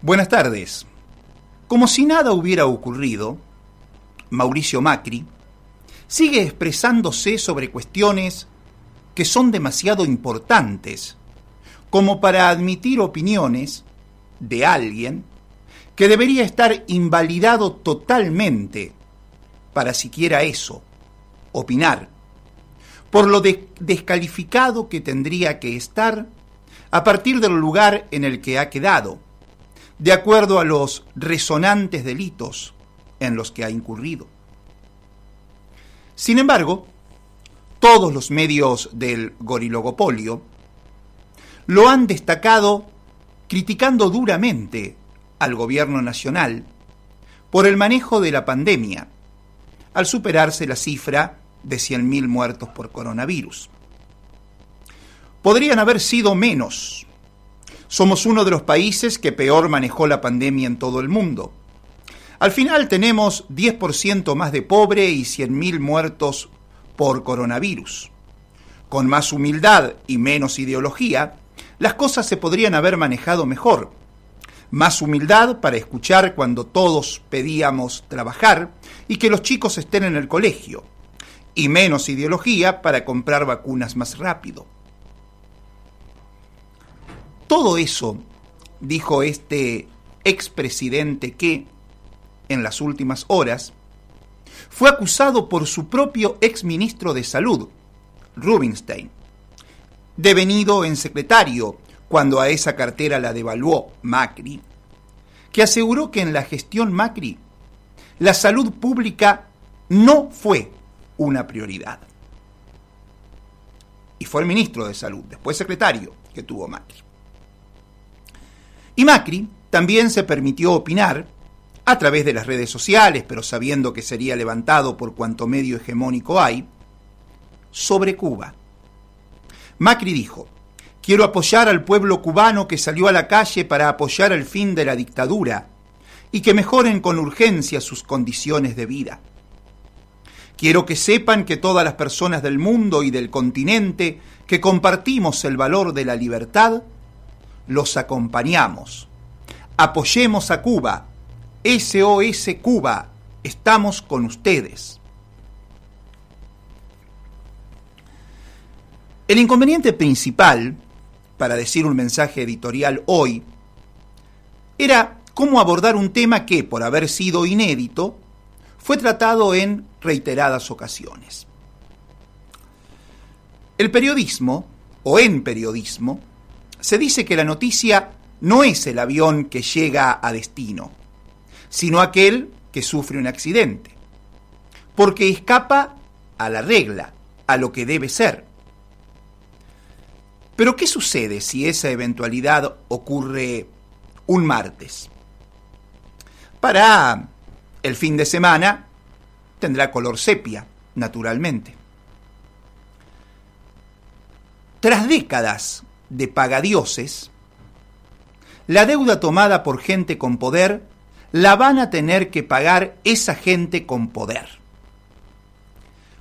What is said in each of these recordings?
Buenas tardes. Como si nada hubiera ocurrido, Mauricio Macri sigue expresándose sobre cuestiones que son demasiado importantes como para admitir opiniones de alguien que debería estar invalidado totalmente para siquiera eso, opinar, por lo descalificado que tendría que estar a partir del lugar en el que ha quedado, de acuerdo a los resonantes delitos en los que ha incurrido. Sin embargo, todos los medios del gorilogopolio lo han destacado criticando duramente al gobierno nacional por el manejo de la pandemia, al superarse la cifra de 100.000 muertos por coronavirus. Podrían haber sido menos. Somos uno de los países que peor manejó la pandemia en todo el mundo. Al final tenemos 10% más de pobre y 100.000 muertos por coronavirus. Con más humildad y menos ideología, las cosas se podrían haber manejado mejor. Más humildad para escuchar cuando todos pedíamos trabajar y que los chicos estén en el colegio. Y menos ideología para comprar vacunas más rápido. Todo eso, dijo este expresidente que, en las últimas horas, fue acusado por su propio exministro de Salud, Rubinstein, devenido en secretario cuando a esa cartera la devaluó Macri, que aseguró que en la gestión Macri la salud pública no fue una prioridad. Y fue el ministro de Salud, después secretario, que tuvo Macri. Y Macri también se permitió opinar a través de las redes sociales, pero sabiendo que sería levantado por cuanto medio hegemónico hay, sobre Cuba. Macri dijo, quiero apoyar al pueblo cubano que salió a la calle para apoyar el fin de la dictadura y que mejoren con urgencia sus condiciones de vida. Quiero que sepan que todas las personas del mundo y del continente que compartimos el valor de la libertad, los acompañamos. Apoyemos a Cuba. SOS Cuba, estamos con ustedes. El inconveniente principal, para decir un mensaje editorial hoy, era cómo abordar un tema que, por haber sido inédito, fue tratado en reiteradas ocasiones. El periodismo, o en periodismo, se dice que la noticia no es el avión que llega a destino, sino aquel que sufre un accidente, porque escapa a la regla, a lo que debe ser. Pero ¿qué sucede si esa eventualidad ocurre un martes? Para el fin de semana tendrá color sepia, naturalmente. Tras décadas de pagadioses, la deuda tomada por gente con poder la van a tener que pagar esa gente con poder.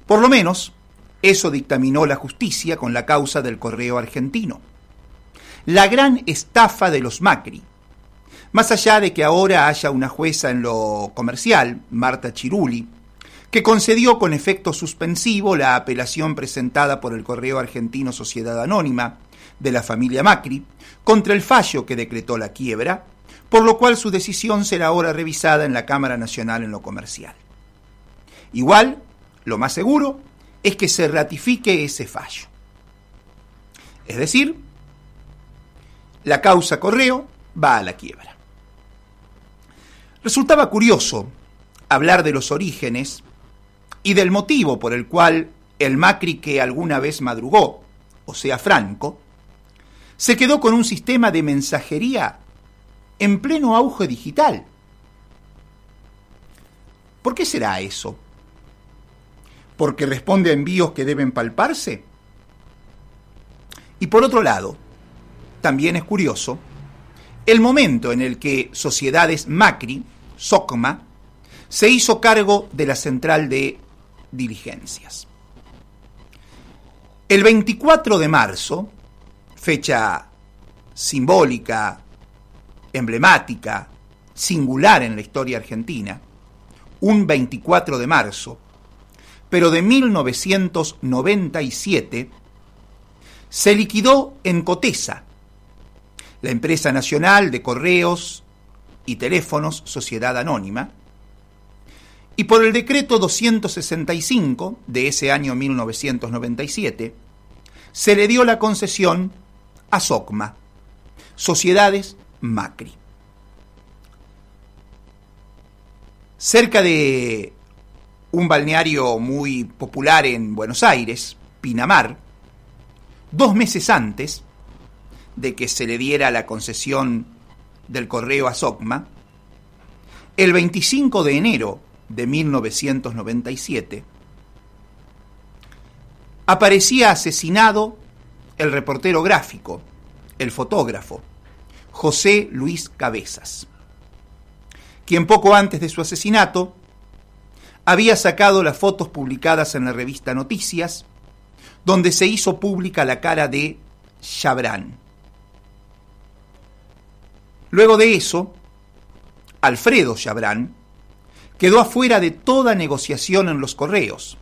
Por lo menos, eso dictaminó la justicia con la causa del correo argentino. La gran estafa de los Macri. Más allá de que ahora haya una jueza en lo comercial, Marta Chiruli, que concedió con efecto suspensivo la apelación presentada por el Correo Argentino Sociedad Anónima de la familia Macri contra el fallo que decretó la quiebra, por lo cual su decisión será ahora revisada en la Cámara Nacional en lo comercial. Igual, lo más seguro es que se ratifique ese fallo. Es decir, la causa correo va a la quiebra. Resultaba curioso hablar de los orígenes y del motivo por el cual el Macri que alguna vez madrugó, o sea Franco, se quedó con un sistema de mensajería en pleno auge digital. ¿Por qué será eso? porque responde a envíos que deben palparse? Y por otro lado, también es curioso el momento en el que Sociedades Macri, SOCMA, se hizo cargo de la central de diligencias. El 24 de marzo, fecha simbólica emblemática, singular en la historia argentina, un 24 de marzo, pero de 1997, se liquidó en Cotesa, la empresa nacional de correos y teléfonos Sociedad Anónima, y por el decreto 265 de ese año 1997, se le dio la concesión a SOCMA, Sociedades Macri. Cerca de un balneario muy popular en Buenos Aires, Pinamar, dos meses antes de que se le diera la concesión del correo a SOCMA, el 25 de enero de 1997, aparecía asesinado el reportero gráfico, el fotógrafo, José Luis Cabezas, quien poco antes de su asesinato había sacado las fotos publicadas en la revista Noticias, donde se hizo pública la cara de Chabrán. Luego de eso, Alfredo Chabrán quedó afuera de toda negociación en los correos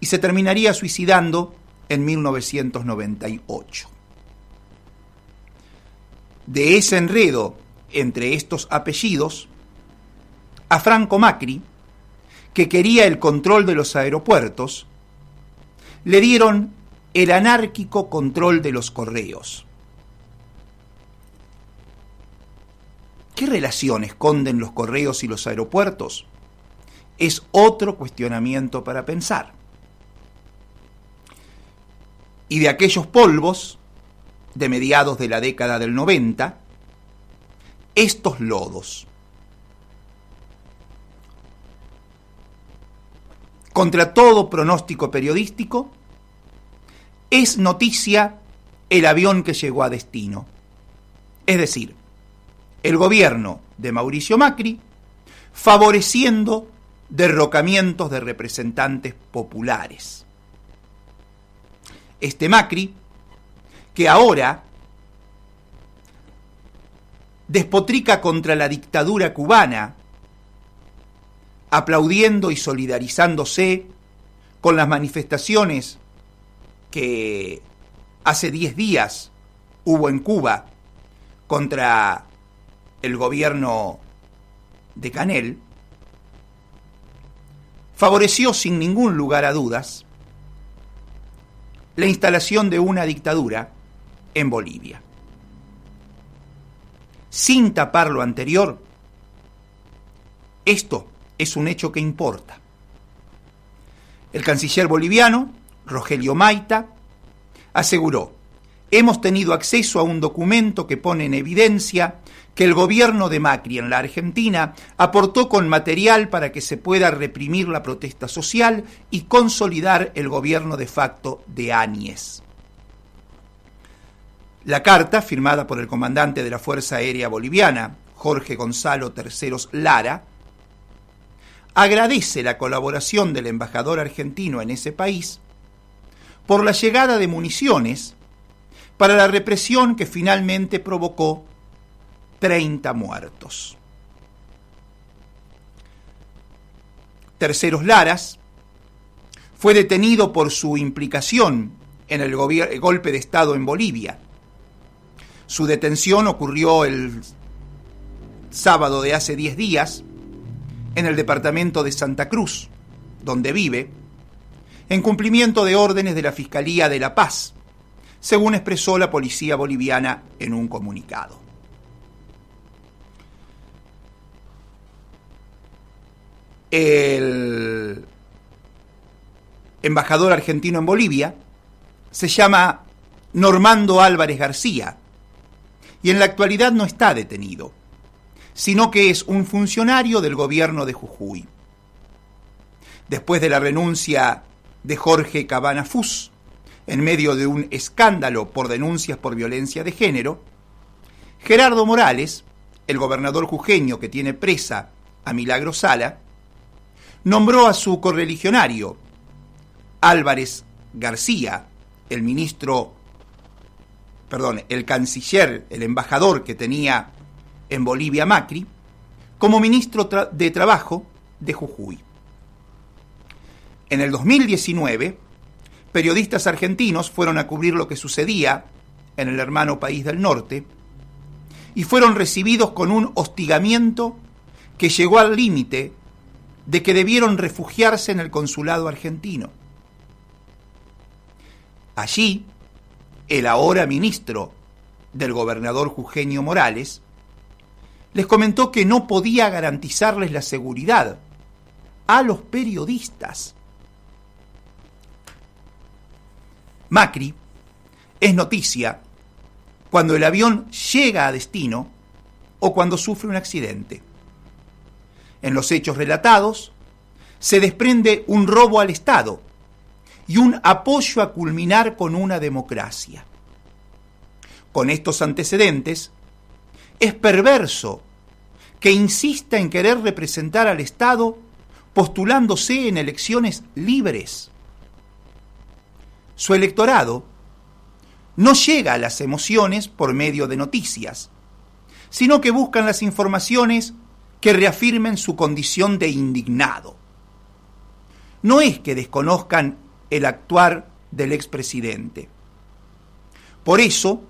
y se terminaría suicidando en 1998. De ese enredo entre estos apellidos, a Franco Macri, que quería el control de los aeropuertos, le dieron el anárquico control de los correos. ¿Qué relación esconden los correos y los aeropuertos? Es otro cuestionamiento para pensar. Y de aquellos polvos, de mediados de la década del 90, estos lodos. Contra todo pronóstico periodístico, es noticia el avión que llegó a destino. Es decir, el gobierno de Mauricio Macri favoreciendo derrocamientos de representantes populares. Este Macri, que ahora despotrica contra la dictadura cubana, aplaudiendo y solidarizándose con las manifestaciones que hace 10 días hubo en Cuba contra el gobierno de Canel, favoreció sin ningún lugar a dudas la instalación de una dictadura en Bolivia. Sin tapar lo anterior, esto es un hecho que importa. El canciller boliviano, Rogelio Maita, aseguró, hemos tenido acceso a un documento que pone en evidencia que el gobierno de Macri en la Argentina aportó con material para que se pueda reprimir la protesta social y consolidar el gobierno de facto de Áñez. La carta, firmada por el comandante de la Fuerza Aérea Boliviana, Jorge Gonzalo Terceros Lara, agradece la colaboración del embajador argentino en ese país por la llegada de municiones para la represión que finalmente provocó 30 muertos. Terceros Laras fue detenido por su implicación en el, golpe de Estado en Bolivia. Su detención ocurrió el sábado de hace 10 días en el departamento de Santa Cruz, donde vive, en cumplimiento de órdenes de la Fiscalía de La Paz, según expresó la policía boliviana en un comunicado. El embajador argentino en Bolivia se llama Normando Álvarez García y en la actualidad no está detenido, sino que es un funcionario del gobierno de Jujuy. Después de la renuncia de Jorge Cabana Fus, en medio de un escándalo por denuncias por violencia de género, Gerardo Morales, el gobernador jujeño que tiene presa a Milagro Sala, nombró a su perdón, el canciller, el embajador que tenía en Bolivia Macri, como ministro de Trabajo de Jujuy. En el 2019, periodistas argentinos fueron a cubrir lo que sucedía en el hermano país del norte y fueron recibidos con un hostigamiento que llegó al límite de que debieron refugiarse en el consulado argentino. Allí, el ahora ministro del gobernador Jujeño Morales les comentó que no podía garantizarles la seguridad a los periodistas. Macri es noticia cuando el avión llega a destino o cuando sufre un accidente. En los hechos relatados se desprende un robo al Estado y un apoyo a culminar con una democracia. Con estos antecedentes, es perverso que insista en querer representar al Estado postulándose en elecciones libres. Su electorado no llega a las emociones por medio de noticias, sino que buscan las informaciones que reafirmen su condición de indignado. No es que desconozcan el actuar del expresidente. Por eso,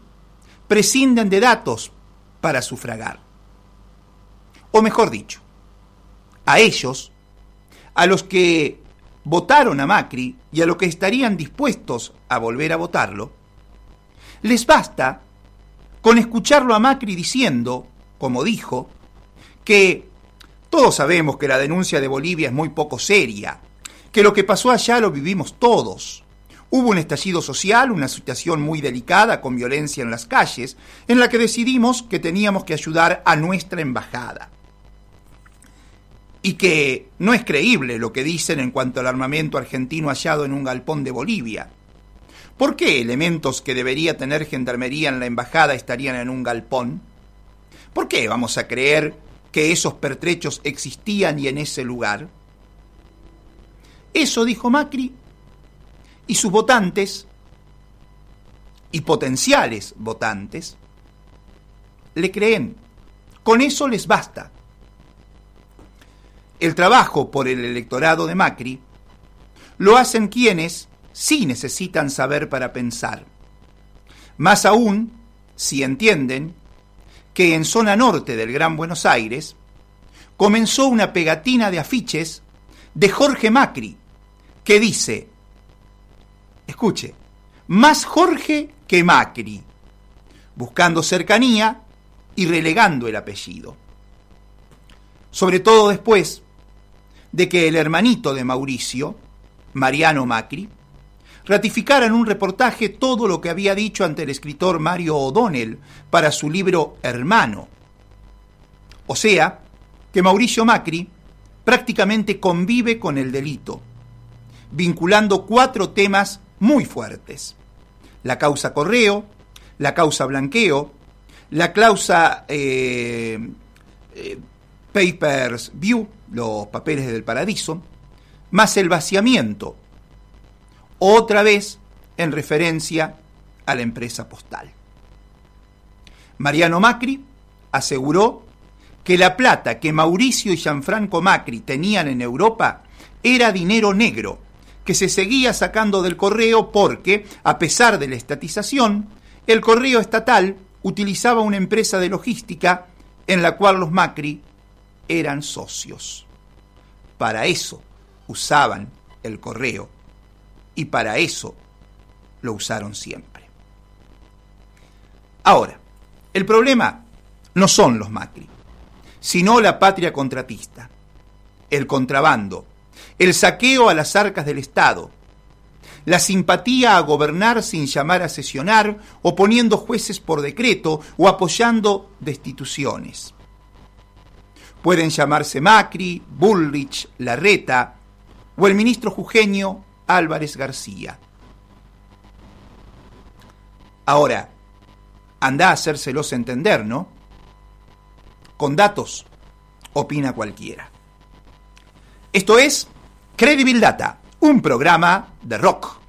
prescinden de datos para sufragar. O mejor dicho, a ellos, a los que votaron a Macri y a los que estarían dispuestos a volver a votarlo, les basta con escucharlo a Macri diciendo, como dijo, que todos sabemos que la denuncia de Bolivia es muy poco seria, que lo que pasó allá lo vivimos todos. Hubo un estallido social, una situación muy delicada con violencia en las calles, en la que decidimos que teníamos que ayudar a nuestra embajada. Y que no es creíble lo que dicen en cuanto al armamento argentino hallado en un galpón de Bolivia ¿Por qué elementos que debería tener gendarmería en la embajada estarían en un galpón? ¿Por qué vamos a creer que esos pertrechos existían y en ese lugar? Eso dijo Macri y sus votantes y potenciales votantes le creen. Con eso les basta. El trabajo por el electorado de Macri lo hacen quienes sí necesitan saber para pensar. Más aún si entienden que en zona norte del Gran Buenos Aires comenzó una pegatina de afiches de Jorge Macri que dice, escuche, más Jorge que Macri, buscando cercanía y relegando el apellido. Sobre todo después de que el hermanito de Mauricio, Mariano Macri, ratificara en un reportaje todo lo que había dicho ante el escritor Mario O'Donnell para su libro Hermano. O sea, que Mauricio Macri prácticamente convive con el delito, vinculando cuatro temas muy fuertes. La causa correo, la causa blanqueo, la causa eh, eh, Papers View, los papeles del paradiso, más el vaciamiento, otra vez en referencia a la empresa postal. Mariano Macri aseguró que la plata que Mauricio y Gianfranco Macri tenían en Europa era dinero negro, que se seguía sacando del correo porque, a pesar de la estatización, el correo estatal utilizaba una empresa de logística en la cual los Macri eran socios. Para eso usaban el correo y para eso lo usaron siempre. Ahora, el problema no son los Macri, sino la patria contratista, el contrabando, el saqueo a las arcas del Estado, la simpatía a gobernar sin llamar a sesionar, o poniendo jueces por decreto o apoyando destituciones. Pueden llamarse Macri, Bullrich, Larreta o el ministro jujeño Álvarez García. Ahora, anda a hacérselos entender, ¿no? Con datos, opina cualquiera. Esto es Credibil Data, un programa de rock.